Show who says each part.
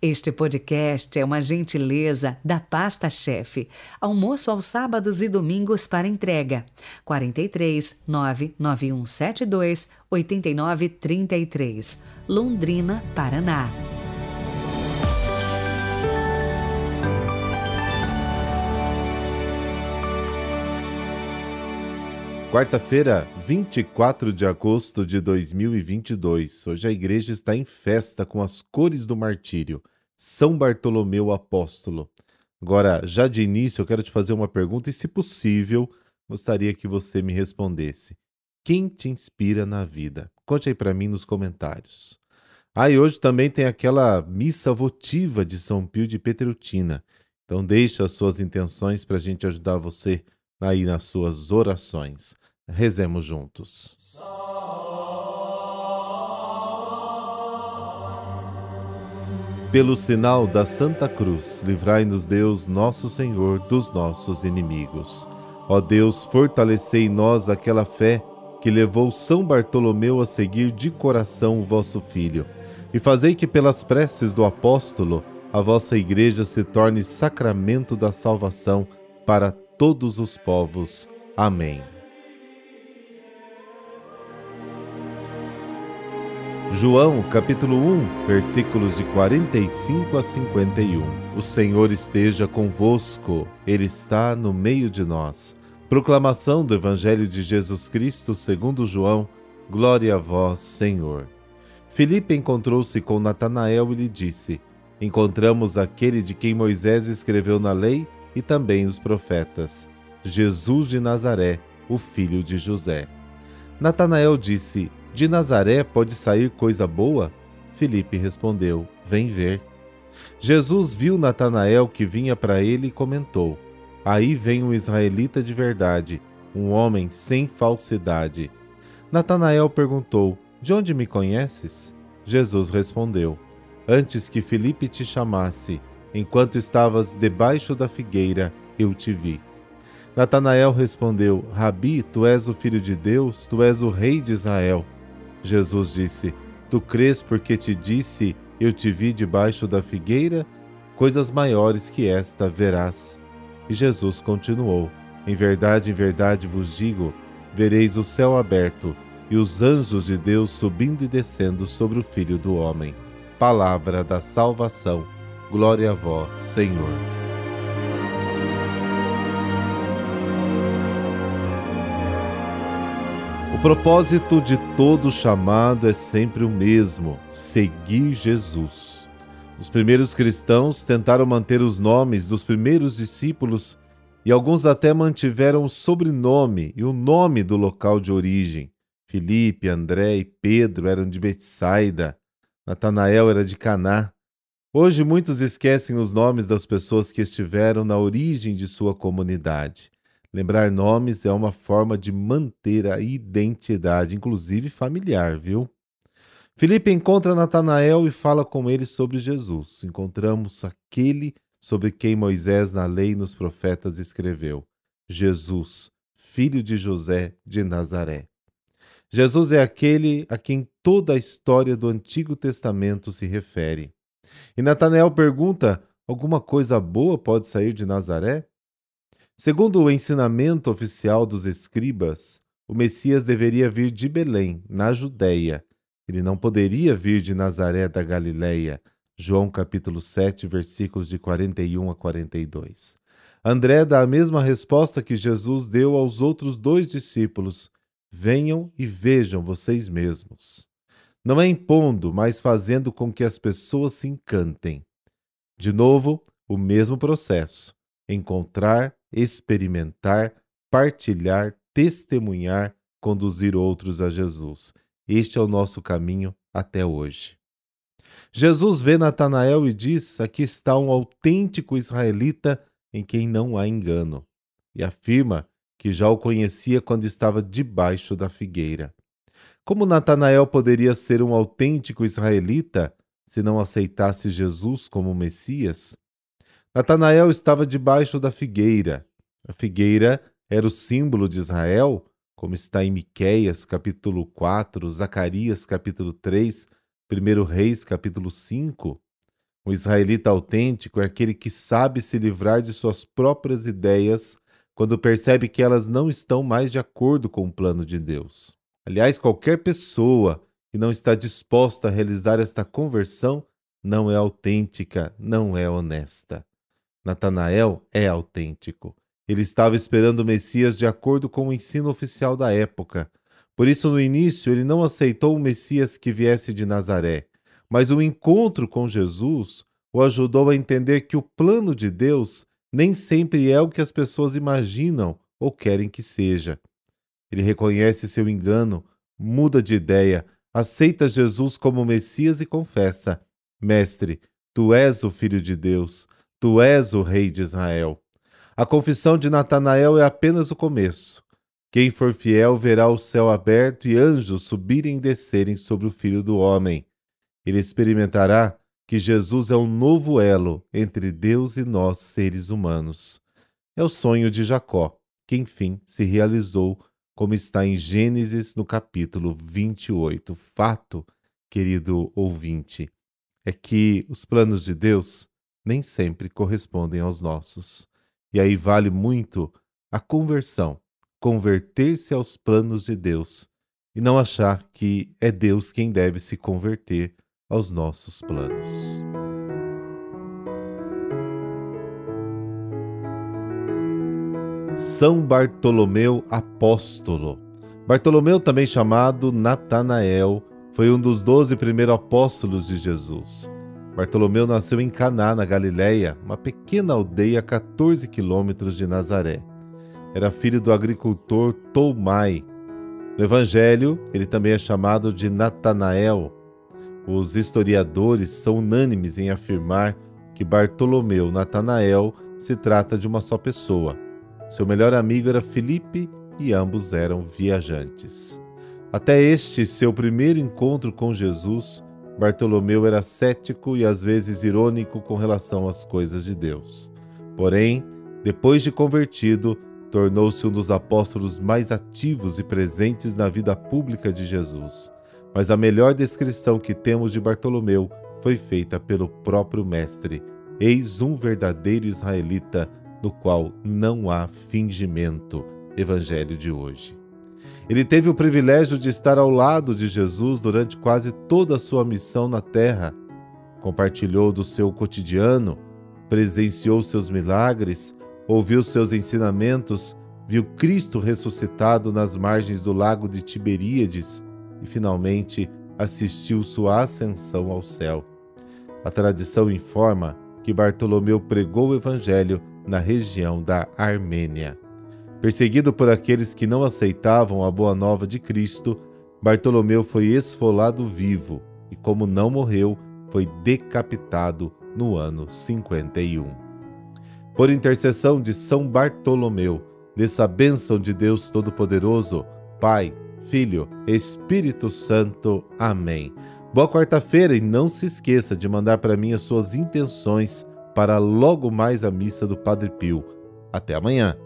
Speaker 1: Este podcast é uma gentileza da Pasta Chefe. Almoço aos sábados e domingos para entrega. 43 99172 8933, Londrina, Paraná.
Speaker 2: Quarta-feira, 24 de agosto de 2022. Hoje a igreja está em festa com as cores do martírio. São Bartolomeu Apóstolo. Agora, já de início, eu quero te fazer uma pergunta e, se possível, gostaria que você me respondesse. Quem te inspira na vida? Conte aí para mim nos comentários. Ah, e hoje também tem aquela missa votiva de São Pio de Petrutina. Então deixe as suas intenções para a gente ajudar você aí nas suas orações. Rezemos juntos. Pelo sinal da Santa Cruz, livrai-nos Deus, nosso Senhor, dos nossos inimigos. Ó Deus, fortalecei em nós aquela fé que levou São Bartolomeu a seguir de coração o vosso Filho, e fazei que pelas preces do apóstolo a vossa igreja se torne sacramento da salvação para todos os povos. Amém. João capítulo 1, versículos de 45 a 51. O Senhor esteja convosco, Ele está no meio de nós. Proclamação do Evangelho de Jesus Cristo segundo João. Glória a vós, Senhor. Filipe encontrou-se com Natanael e lhe disse: Encontramos aquele de quem Moisés escreveu na lei e também os profetas, Jesus de Nazaré, o filho de José. Natanael disse: De Nazaré pode sair coisa boa? Filipe respondeu: Vem ver. Jesus viu Natanael que vinha para ele e comentou: Aí vem um israelita de verdade, um homem sem falsidade. Natanael perguntou: De onde me conheces? Jesus respondeu: Antes que Filipe te chamasse, Enquanto estavas debaixo da figueira, eu te vi. Natanael respondeu: Rabi, tu és o filho de Deus, tu és o rei de Israel. Jesus disse: Tu crês porque te disse: Eu te vi debaixo da figueira? Coisas maiores que esta verás. E Jesus continuou: Em verdade, em verdade vos digo: vereis o céu aberto e os anjos de Deus subindo e descendo sobre o Filho do Homem. Palavra da salvação. Glória a vós, Senhor. O propósito de todo chamado é sempre o mesmo: seguir Jesus. Os primeiros cristãos tentaram manter os nomes dos primeiros discípulos e alguns até mantiveram o sobrenome e o nome do local de origem. Filipe, André e Pedro eram de Betsaida, Natanael era de Caná, Hoje muitos esquecem os nomes das pessoas que estiveram na origem de sua comunidade. Lembrar nomes é uma forma de manter a identidade, inclusive familiar, viu? Felipe encontra Natanael e fala com ele sobre Jesus. Encontramos aquele sobre quem Moisés na lei e nos profetas escreveu: Jesus, filho de José de Nazaré. Jesus é aquele a quem toda a história do Antigo Testamento se refere. E Natanael pergunta: alguma coisa boa pode sair de Nazaré? Segundo o ensinamento oficial dos escribas, o Messias deveria vir de Belém, na Judéia. Ele não poderia vir de Nazaré da Galileia. João capítulo 7, versículos de 41 a 42. André dá a mesma resposta que Jesus deu aos outros dois discípulos: Venham e vejam vocês mesmos. Não é impondo, mas fazendo com que as pessoas se encantem. De novo, o mesmo processo: encontrar, experimentar, partilhar, testemunhar, conduzir outros a Jesus. Este é o nosso caminho até hoje. Jesus vê Natanael e diz: Aqui está um autêntico israelita em quem não há engano. E afirma que já o conhecia quando estava debaixo da figueira. Como Natanael poderia ser um autêntico israelita se não aceitasse Jesus como Messias? Natanael estava debaixo da figueira. A figueira era o símbolo de Israel, como está em Miqueias, capítulo 4, Zacarias, capítulo 3, 1 Reis, capítulo 5. O israelita autêntico é aquele que sabe se livrar de suas próprias ideias quando percebe que elas não estão mais de acordo com o plano de Deus. Aliás, qualquer pessoa que não está disposta a realizar esta conversão não é autêntica, não é honesta. Natanael é autêntico. Ele estava esperando o Messias de acordo com o ensino oficial da época. Por isso, no início, ele não aceitou o Messias que viesse de Nazaré mas o encontro com Jesus o ajudou a entender que o plano de Deus nem sempre é o que as pessoas imaginam ou querem que seja. Ele reconhece seu engano, muda de ideia, aceita Jesus como Messias e confessa: Mestre, tu és o Filho de Deus, tu és o Rei de Israel. A confissão de Natanael é apenas o começo. Quem for fiel verá o céu aberto e anjos subirem e descerem sobre o Filho do Homem ele experimentará que Jesus é um novo elo entre Deus e nós, seres humanos. É o sonho de Jacó, que enfim se realizou, como está em Gênesis no capítulo 28. Fato, querido ouvinte, é que os planos de Deus nem sempre correspondem aos nossos. E aí vale muito a conversão, converter-se aos planos de Deus e não achar que é Deus quem deve se converter aos nossos planos. São Bartolomeu Apóstolo. Bartolomeu, também chamado Natanael, foi um dos doze primeiros apóstolos de Jesus. Bartolomeu nasceu em Caná, na Galiléia, uma pequena aldeia a 14 quilômetros de Nazaré. Era filho do agricultor Toumai. No Evangelho, ele também é chamado de Natanael, os historiadores são unânimes em afirmar que Bartolomeu Natanael se trata de uma só pessoa. Seu melhor amigo era Filipe e ambos eram viajantes. Até este seu primeiro encontro com Jesus, Bartolomeu era cético e às vezes irônico com relação às coisas de Deus. Porém, depois de convertido, tornou-se um dos apóstolos mais ativos e presentes na vida pública de Jesus mas a melhor descrição que temos de Bartolomeu foi feita pelo próprio Mestre. Eis um verdadeiro israelita, no qual não há fingimento. Evangelho de hoje. Ele teve o privilégio de estar ao lado de Jesus durante quase toda a sua missão na terra. Compartilhou do seu cotidiano, presenciou seus milagres, ouviu seus ensinamentos, viu Cristo ressuscitado nas margens do lago de Tiberíades e finalmente assistiu sua ascensão ao céu. A tradição informa que Bartolomeu pregou o evangelho na região da Armênia. Perseguido por aqueles que não aceitavam a boa nova de Cristo, Bartolomeu foi esfolado vivo e, como não morreu, foi decapitado no ano 51. Por intercessão de São Bartolomeu, dessa bênção de Deus Todo-Poderoso, Pai, Filho, Espírito Santo. Amém. Boa quarta-feira e não se esqueça de mandar para mim as suas intenções para logo mais a missa do Padre Pio. Até amanhã.